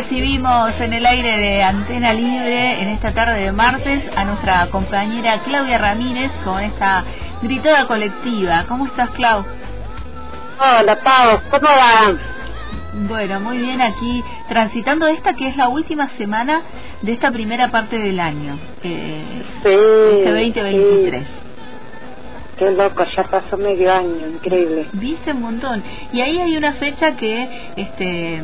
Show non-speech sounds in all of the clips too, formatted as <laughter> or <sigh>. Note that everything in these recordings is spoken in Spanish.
recibimos en el aire de Antena Libre en esta tarde de martes a nuestra compañera Claudia Ramírez con esta gritada colectiva. ¿Cómo estás, Clau? Hola, Pau, ¿cómo va? Bueno, muy bien aquí transitando esta que es la última semana de esta primera parte del año, eh, Sí. este 2023. sí. Qué loco, ya pasó medio año, increíble. Viste un montón. Y ahí hay una fecha que este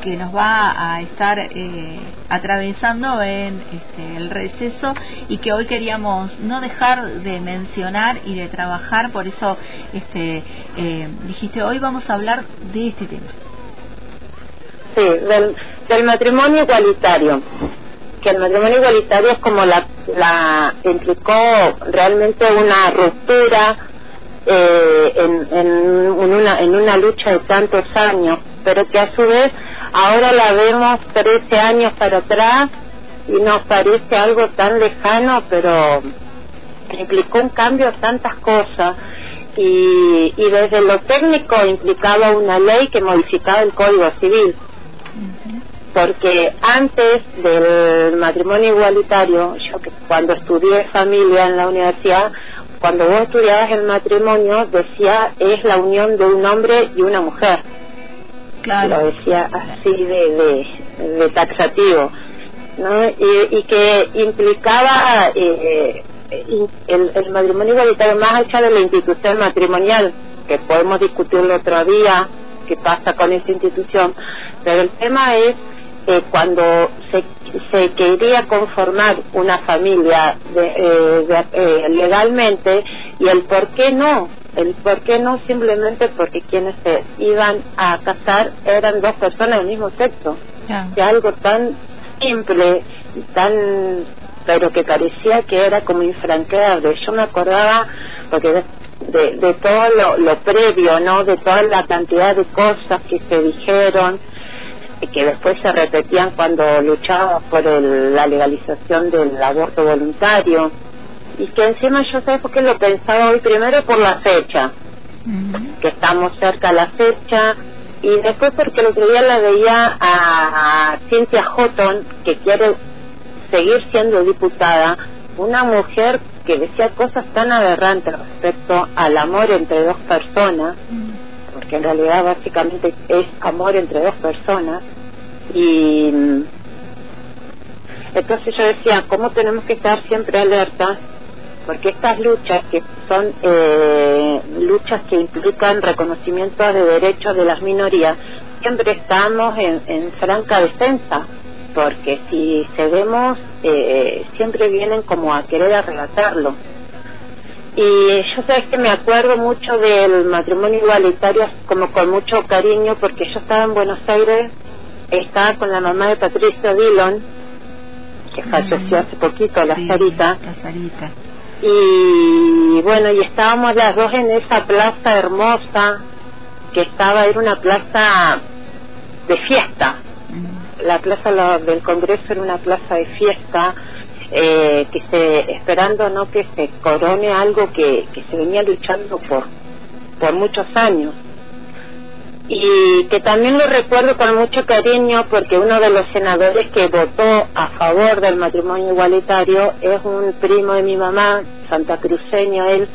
que nos va a estar eh, atravesando en este, el receso y que hoy queríamos no dejar de mencionar y de trabajar. Por eso este eh, dijiste hoy vamos a hablar de este tema. Sí, del, del matrimonio igualitario. Que el matrimonio igualitario es como la, la implicó realmente una ruptura eh, en, en, una, en una lucha de tantos años, pero que a su vez ahora la vemos 13 años para atrás y nos parece algo tan lejano, pero implicó un cambio de tantas cosas. Y, y desde lo técnico implicaba una ley que modificaba el Código Civil. Porque antes del matrimonio igualitario, yo que cuando estudié familia en la universidad, cuando vos estudiabas el matrimonio decía es la unión de un hombre y una mujer. Lo decía así de, de, taxativo, ¿no? Y, y que implicaba eh, el matrimonio igualitario más allá de la institución matrimonial, que podemos discutirlo otro día, qué pasa con esa institución, pero el tema es eh, cuando se, se quería conformar una familia de, eh, de- eh, legalmente y el por qué no, el por qué no simplemente porque quienes se iban a casar eran dos personas del mismo sexo, que algo tan simple y tan pero que parecía que era como infranqueable. Yo me acordaba porque de, de, todo lo, lo previo, ¿no? De toda la cantidad de cosas que se dijeron que después se repetían cuando luchábamos por el- la legalización del aborto voluntario y que encima yo sé por qué lo pensaba hoy primero por la fecha que estamos cerca a la fecha y después porque el otro día la veía a, a Cynthia Houghton que quiere seguir siendo diputada una mujer que decía cosas tan aberrantes respecto al amor entre dos personas porque en realidad básicamente es amor entre dos personas y mm, entonces yo decía cómo tenemos que estar siempre alertas porque estas luchas que son eh, luchas que implican reconocimiento de derechos de las minorías siempre estamos en, en franca defensa porque si cedemos eh, siempre vienen como a querer arrebatarlo y yo sabes que me acuerdo mucho del matrimonio igualitario como con mucho cariño porque yo estaba en Buenos Aires, estaba con la mamá de Patricia Dillon, que falleció hace poquito, la Sarita, La Sarita. Y bueno, y estábamos las dos en esa plaza hermosa que estaba, era una plaza de fiesta, la plaza lo- del Congreso era una plaza de fiesta, eh, que se esperando no que se corone algo que, que se venía luchando por por muchos años y que también lo recuerdo con mucho cariño porque uno de los senadores que votó a favor del matrimonio igualitario es un primo de mi mamá santacruceño él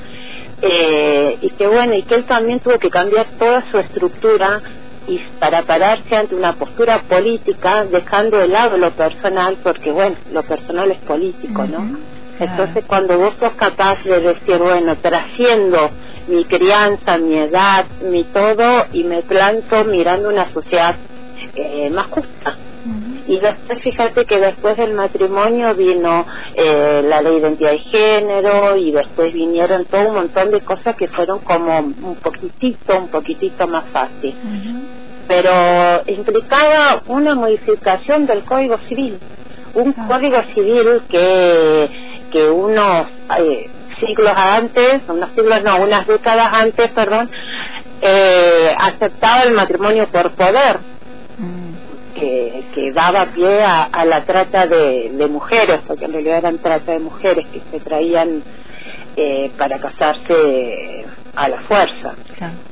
eh, y que bueno y que él también tuvo que cambiar toda su estructura y para pararse ante una postura política dejando de lado lo personal porque bueno lo personal es político no entonces cuando vos sos capaz de decir bueno trasciendo mi crianza mi edad mi todo y me planto mirando una sociedad eh, más justa. Y después fíjate que después del matrimonio vino eh, la ley de identidad de género y después vinieron todo un montón de cosas que fueron como un poquitito, un poquitito más fácil. Pero implicaba una modificación del Código Civil, un Código Civil que, que unos eh, siglos antes, unos siglos no, unas décadas antes, perdón, eh, aceptaba el matrimonio por poder que, que daba pie a, a la trata de, de mujeres, porque en realidad eran trata de mujeres que se traían eh, para casarse a la fuerza.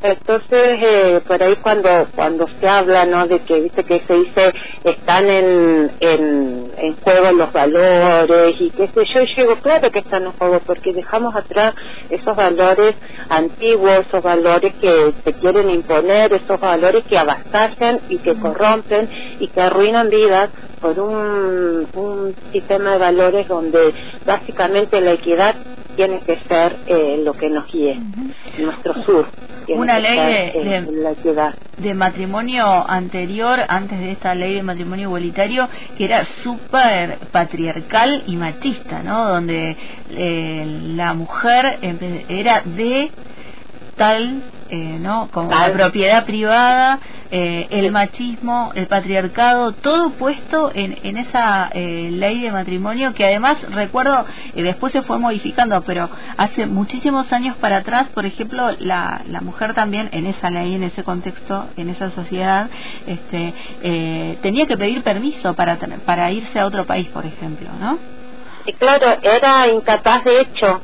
Entonces, eh, por ahí cuando cuando se habla, ¿no? De que, viste, que se dice, están en, en, en juego los valores y qué sé yo, y digo, claro que están en juego, porque dejamos atrás esos valores antiguos, esos valores que se quieren imponer, esos valores que avasallan y que corrompen y que arruinan vidas por un, un sistema de valores donde básicamente la equidad tiene que ser eh, lo que nos guíe, nuestro sur. Una ley ser, de- eh, de- la equidad. de matrimonio anterior, antes de esta ley de matrimonio igualitario, que era súper patriarcal y machista, ¿no? Donde eh, la mujer era de tal, eh, ¿no? Como la propiedad privada, eh, el machismo, el patriarcado, todo puesto en, en esa eh, ley de matrimonio que además recuerdo, eh, después se fue modificando, pero hace muchísimos años para atrás, por ejemplo, la, la mujer también en esa ley, en ese contexto, en esa sociedad, este, eh, tenía que pedir permiso para, para irse a otro país, por ejemplo, ¿no? Y claro, era incapaz de hecho.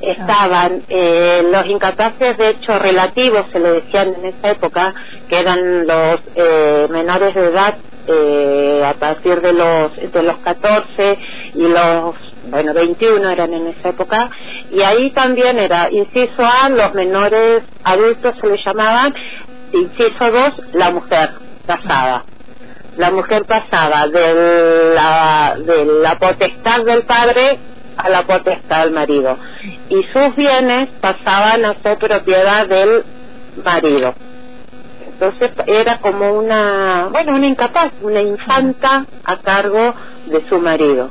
Estaban eh, los incapaces de hecho relativos, se le decían en esa época, que eran los eh, menores de edad eh, a partir de los de los 14 y los bueno 21 eran en esa época. Y ahí también era inciso A los menores adultos se le llamaban inciso 2 la mujer casada la mujer pasaba de la, de la potestad del padre a la potestad del marido y sus bienes pasaban a ser propiedad del marido. Entonces era como una, bueno, una incapaz, una infanta a cargo de su marido.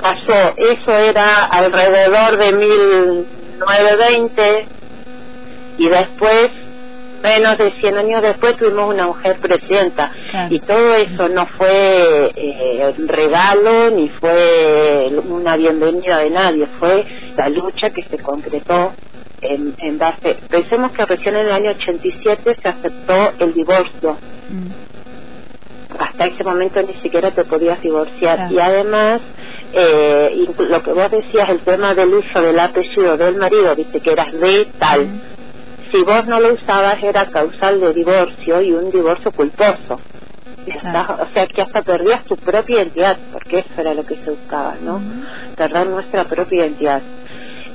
Pasó, eso era alrededor de 1920 y después, menos de 100 años después, tuvimos una mujer presidenta. Claro. Y todo eso no fue eh, regalo ni fue una bienvenida de nadie, fue la lucha que se concretó en, en base. Pensemos que recién en el año 87 se aceptó el divorcio. Mm. Hasta ese momento ni siquiera te podías divorciar. Claro. Y además, eh, lo que vos decías, el tema del uso del apellido del marido, viste que eras de tal. Mm. Si vos no lo usabas era causal de divorcio y un divorcio culposo. Estás- o sea que hasta perdías tu propia identidad, porque eso era lo que se buscaba, ¿no? Ujú. Perder nuestra propia identidad.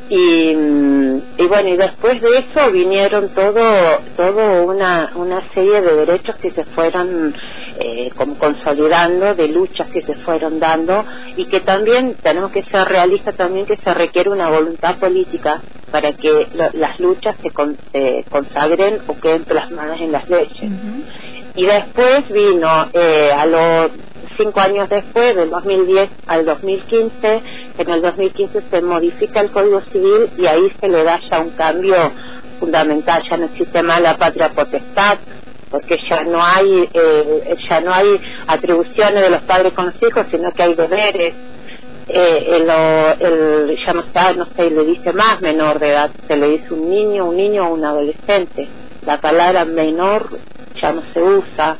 Y, mm, y bueno, y después de eso vinieron todo, todo una, una serie de derechos que se fueron eh, como consolidando, de luchas que se fueron dando y que también tenemos que ser realistas también que se requiere una voluntad política para que lo- las luchas se, con- se consagren o queden plasmadas en las leyes. Y después vino, eh, a los cinco años después, del 2010 al 2015, en el 2015 se modifica el Código Civil y ahí se le da ya un cambio fundamental, ya no existe más la patria potestad, porque ya no hay eh, ya no hay atribuciones de los padres con los hijos, sino que hay deberes. Eh, el, el- ya no está, no se le dice más menor de edad, se le dice un niño, un niño o un adolescente. La palabra menor ya no se usa.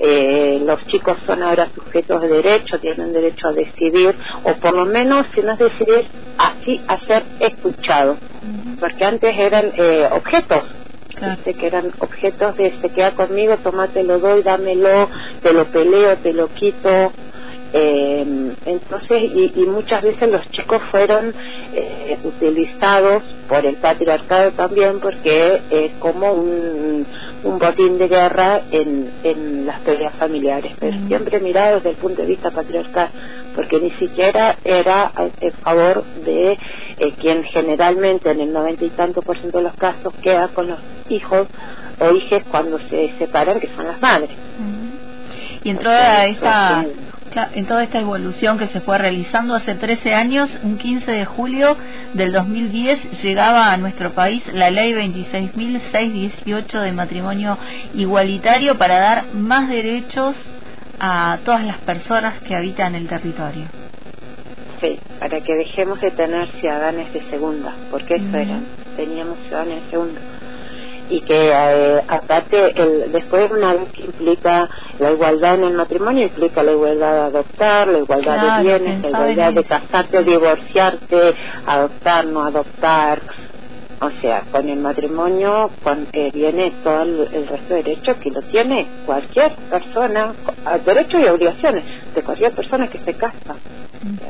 Eh, los chicos son ahora sujetos de derecho, tienen derecho a decidir, o por lo menos, si no es decidir, así a ser escuchados. Porque antes eran eh, objetos, Claro. Viste, que eran objetos de se queda conmigo, toma, te lo doy, dámelo, te lo peleo, te lo quito. Eh, entonces, y, y muchas veces los chicos fueron eh, utilizados por el patriarcado también porque es como un, un botín de guerra en, en las peleas familiares, pero Mm. siempre mirado desde el punto de vista patriarcal, porque ni siquiera era en favor de eh, quien generalmente en el noventa y tanto por ciento de los casos queda con los hijos o hijas cuando se separan, que son las madres. Y en toda esta en toda esta evolución que se fue realizando hace 13 años, un 15 de julio del 2010 llegaba a nuestro país la ley 26.618 de matrimonio igualitario para dar más derechos a todas las personas que habitan el territorio. Para que dejemos de tener ciudadanos de segunda, porque eso eran, teníamos ciudadanos de segunda. y que eh, aparte el, después una vez que implica la igualdad en el matrimonio implica la igualdad de adoptar, la igualdad de bienes, la igualdad de casarte, divorciarte, adoptar, no adoptar, o sea, con el matrimonio eh, viene todo el, resto de derechos que lo tiene cualquier persona, derechos y obligaciones de cualquier persona que se casa.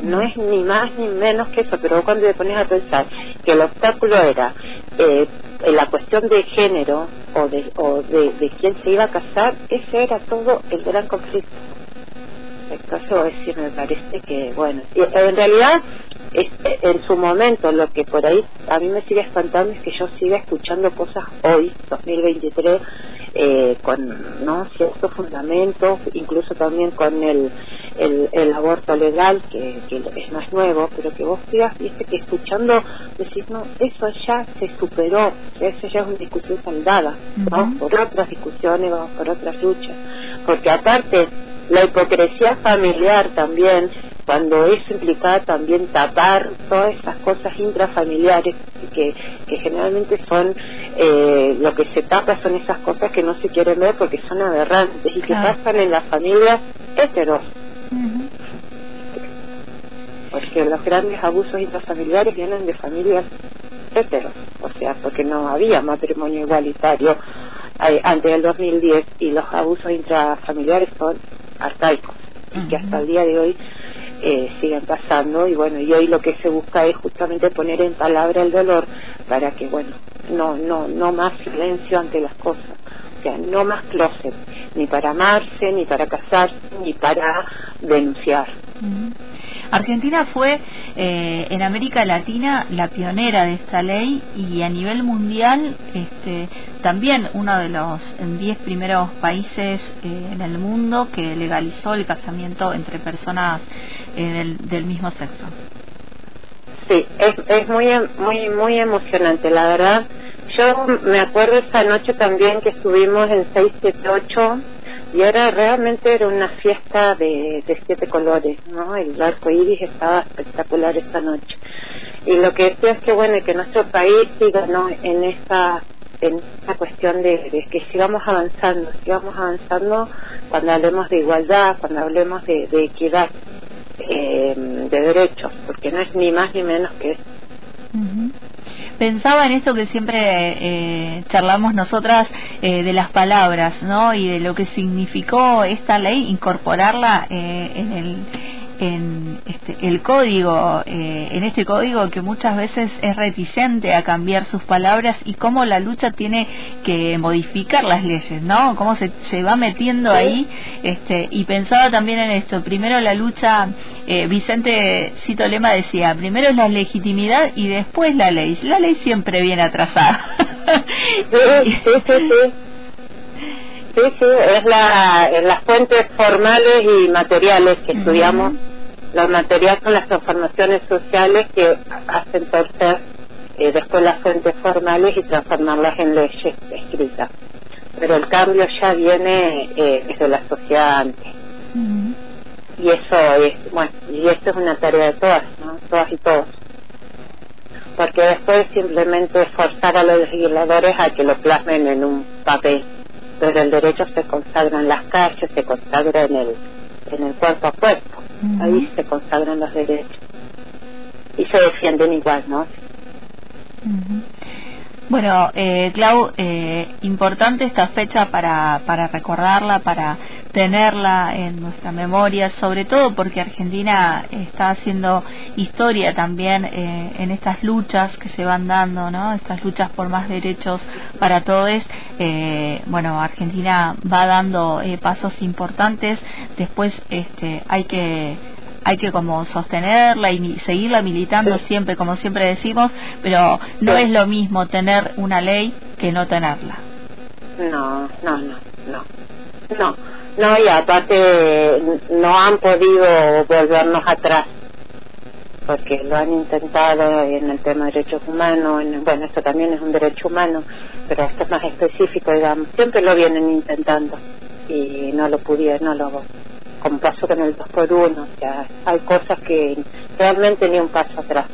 No es ni más ni menos que eso, pero cuando te pones a pensar que el obstáculo era eh, la cuestión de género o de, o de, de quién se iba a casar, ese era todo el gran conflicto. Entonces, decir, me parece que, bueno, en realidad en su momento lo que por ahí a mí me sigue espantando es que yo siga escuchando cosas hoy 2023 eh, con no ciertos fundamentos incluso también con el el, aborto legal que, que no es nuevo pero que vos sigas viste que escuchando decís no eso ya se superó eso ya es una discusión saldada vamos por otras discusiones vamos por otras luchas porque aparte la hipocresía familiar también cuando eso implicaba también tapar todas esas cosas intrafamiliares que, que generalmente son eh, lo que se tapa son esas cosas que no se quieren ver porque son aberrantes y que pasan en las familias heteros porque los grandes abusos intrafamiliares vienen de familias heteros o sea porque no había matrimonio igualitario eh, antes del 2010 y los abusos intrafamiliares son arcaicos y que hasta el día de hoy eh, siguen pasando y bueno y hoy lo que se busca es justamente poner en palabra el dolor para que bueno no no no más silencio ante las cosas. O sea no más closet ni para amarse ni para casarse ni para denunciar. Argentina fue eh, en América Latina la pionera de esta ley y a nivel mundial este, también uno de los 10 primeros países eh, en el mundo que legalizó el casamiento entre personas eh, del, mismo sexo. Sí, es, es muy, muy, muy emocionante, la verdad. Yo me acuerdo esa noche también que estuvimos en 678 y era realmente era una fiesta de, de siete colores, ¿no? El arco iris estaba espectacular esta noche. Y lo que decía es que, bueno, que nuestro país siga, ¿no? En esa en esa cuestión de, que sigamos avanzando, sigamos avanzando cuando hablemos de igualdad, cuando hablemos de, de equidad eh, de derechos, porque no es ni más ni menos que eso. Pensaba en esto que siempre eh, charlamos nosotras eh, de las palabras, ¿no? Y de lo que significó esta ley incorporarla eh, en el en este, el código, eh, en este código que muchas veces es reticente a cambiar sus palabras y cómo la lucha tiene que modificar las leyes, ¿no? Cómo se, se va metiendo ahí. Este, y pensaba también en esto. Primero la lucha, eh, Vicente Cito Lema decía, primero es la legitimidad y después la ley. La ley siempre viene atrasada. <laughs> sí, sí, es la, las fuentes formales y materiales que estudiamos los materiales son las transformaciones sociales que hacen torcer eh, después las fuentes formales y transformarlas en leyes escritas. Pero el cambio ya viene eh, desde la sociedad antes. Y eso es, bueno, y esto es una tarea de todas, ¿no? Todas y todos. Porque después simplemente forzar a los legisladores a que lo plasmen en un papel. Pero el derecho se consagra en las calles, se consagra en el, en el cuerpo a cuerpo. Ahí se consagran los derechos. Y se defienden igual, ¿no? Bueno, eh, Clau, eh, importante esta fecha para, para recordarla, para tenerla en nuestra memoria, sobre todo porque Argentina está haciendo historia también eh, en estas luchas que se van dando, ¿no? Estas luchas por más derechos para todos. Eh, bueno, Argentina va dando eh, pasos importantes. Después, este, hay que hay que como sostenerla y seguirla militando siempre, como siempre decimos, pero no es lo mismo tener una ley que no tenerla. No, no, no, no. No, no, y aparte no han podido volvernos atrás, porque lo han intentado en el tema de derechos humanos, bueno, esto también es un derecho humano, pero esto es más específico, digamos, siempre lo vienen intentando y no lo pudieron, no lo como con el 2 por 1 o sea, hay cosas que realmente ni un paso atrás.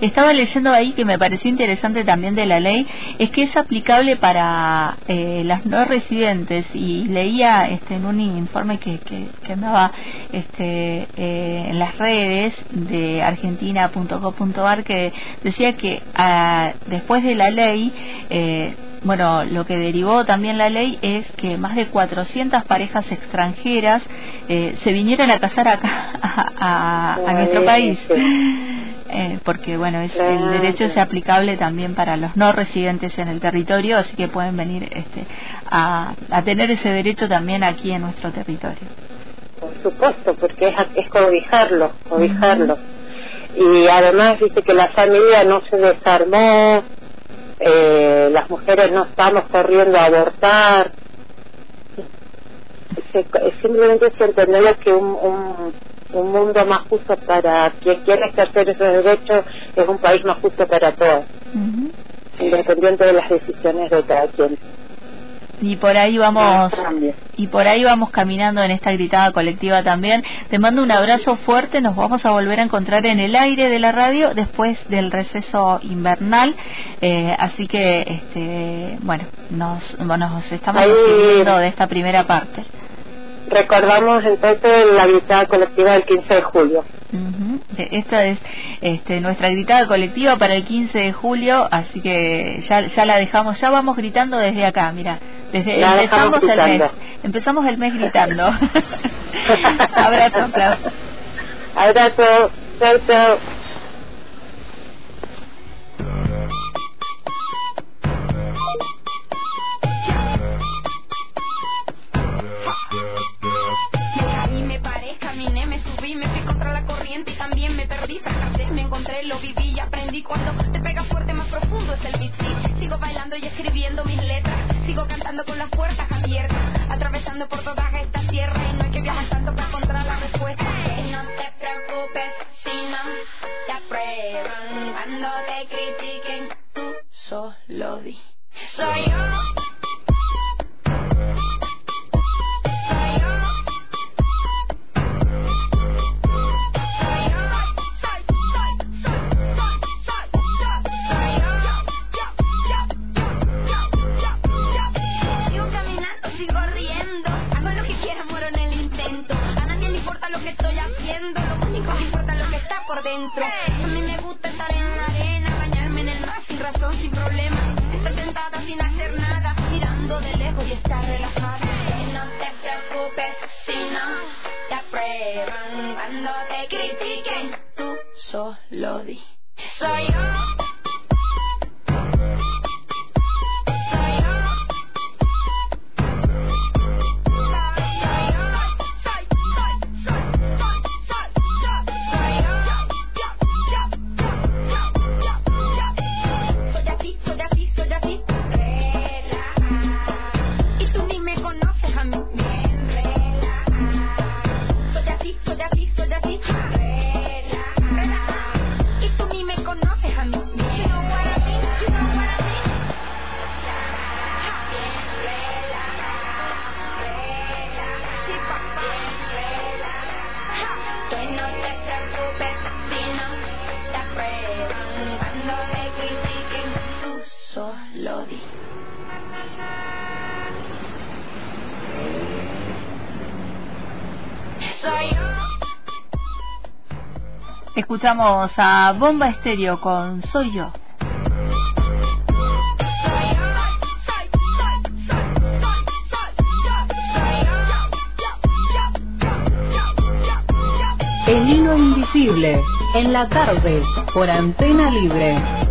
Estaba leyendo ahí que me pareció interesante también de la ley, es que es aplicable para eh, las no residentes y leía este, en un informe que, que, andaba este, eh, en las redes de argentina.gov.ar que decía que ah, después de la ley, eh, bueno, lo que derivó también la ley es que más de 400 parejas extranjeras eh, se vinieran a casar acá, <laughs> a, nuestro país. Eh, porque, bueno, es, el derecho es aplicable también para los no residentes en el territorio, así que pueden venir este, a, tener ese derecho también aquí en nuestro territorio. Por supuesto, porque es, es cobijarlo, cobijarlo. Y además dice que la familia no se desarmó, eh, las mujeres no estamos corriendo a abortar. simplemente se entender que un, un, un, mundo más justo para quien quiera ejercer esos derechos es un país más justo para todos, independiente de las decisiones de cada quien y por ahí vamos y por ahí vamos caminando en esta gritada colectiva también. Te mando un abrazo fuerte, nos vamos a volver a encontrar en el aire de la radio después del receso invernal, eh, así que este bueno, nos, nos estamos despidiendo de esta primera parte. Recordamos entonces la gritada colectiva del 15 de julio. Esta es este, nuestra gritada colectiva para el 15 de julio, así que ya, ya la dejamos, ya vamos gritando desde acá, mira, desde empezamos el mes, empezamos el mes gritando. <laughs> abrazo, abrazo. Abrazo, chao, lo viví y aprendí. Cuando te pega fuerte más profundo es el beat. Sigo bailando y escribiendo mis letras sigo cantando con las puertas abiertas atravesando por toda esta tierra A mí me gusta estar en la arena, bañarme en el mar sin razón, sin problema. Estar sentada sin hacer nada, mirando de lejos y estar relajada. No te preocupes si no te aprueban cuando te critiquen. Tú solo di. Soy yo. Escuchamos a Bomba Estéreo con Soy yo. El hilo invisible en la tarde por antena libre.